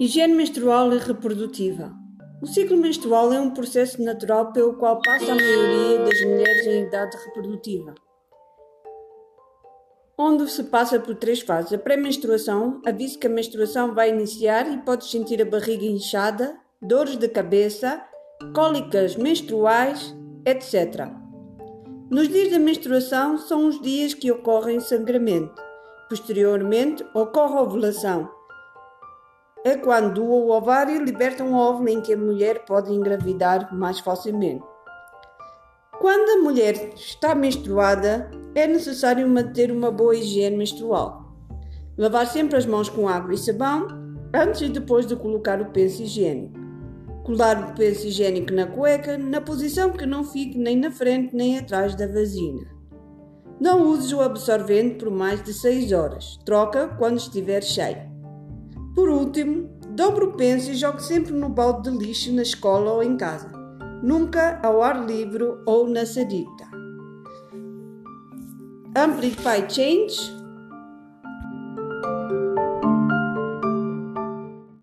Higiene menstrual e reprodutiva. O ciclo menstrual é um processo natural pelo qual passa a maioria das mulheres em idade reprodutiva, onde se passa por três fases. A pré-menstruação avisa que a menstruação vai iniciar e pode sentir a barriga inchada, dores de cabeça, cólicas menstruais, etc. Nos dias da menstruação são os dias que ocorrem sangramento. Posteriormente ocorre a ovulação é quando o ovário liberta um óvulo em que a mulher pode engravidar mais facilmente. Quando a mulher está menstruada, é necessário manter uma boa higiene menstrual. Lavar sempre as mãos com água e sabão antes e depois de colocar o penso higiênico. Colar o penso higiênico na cueca na posição que não fique nem na frente nem atrás da vagina. Não use o absorvente por mais de 6 horas. Troca quando estiver cheio. Por último, dobre o penso e jogue sempre no balde de lixo na escola ou em casa, nunca ao ar livre ou na sarita. Amplify Change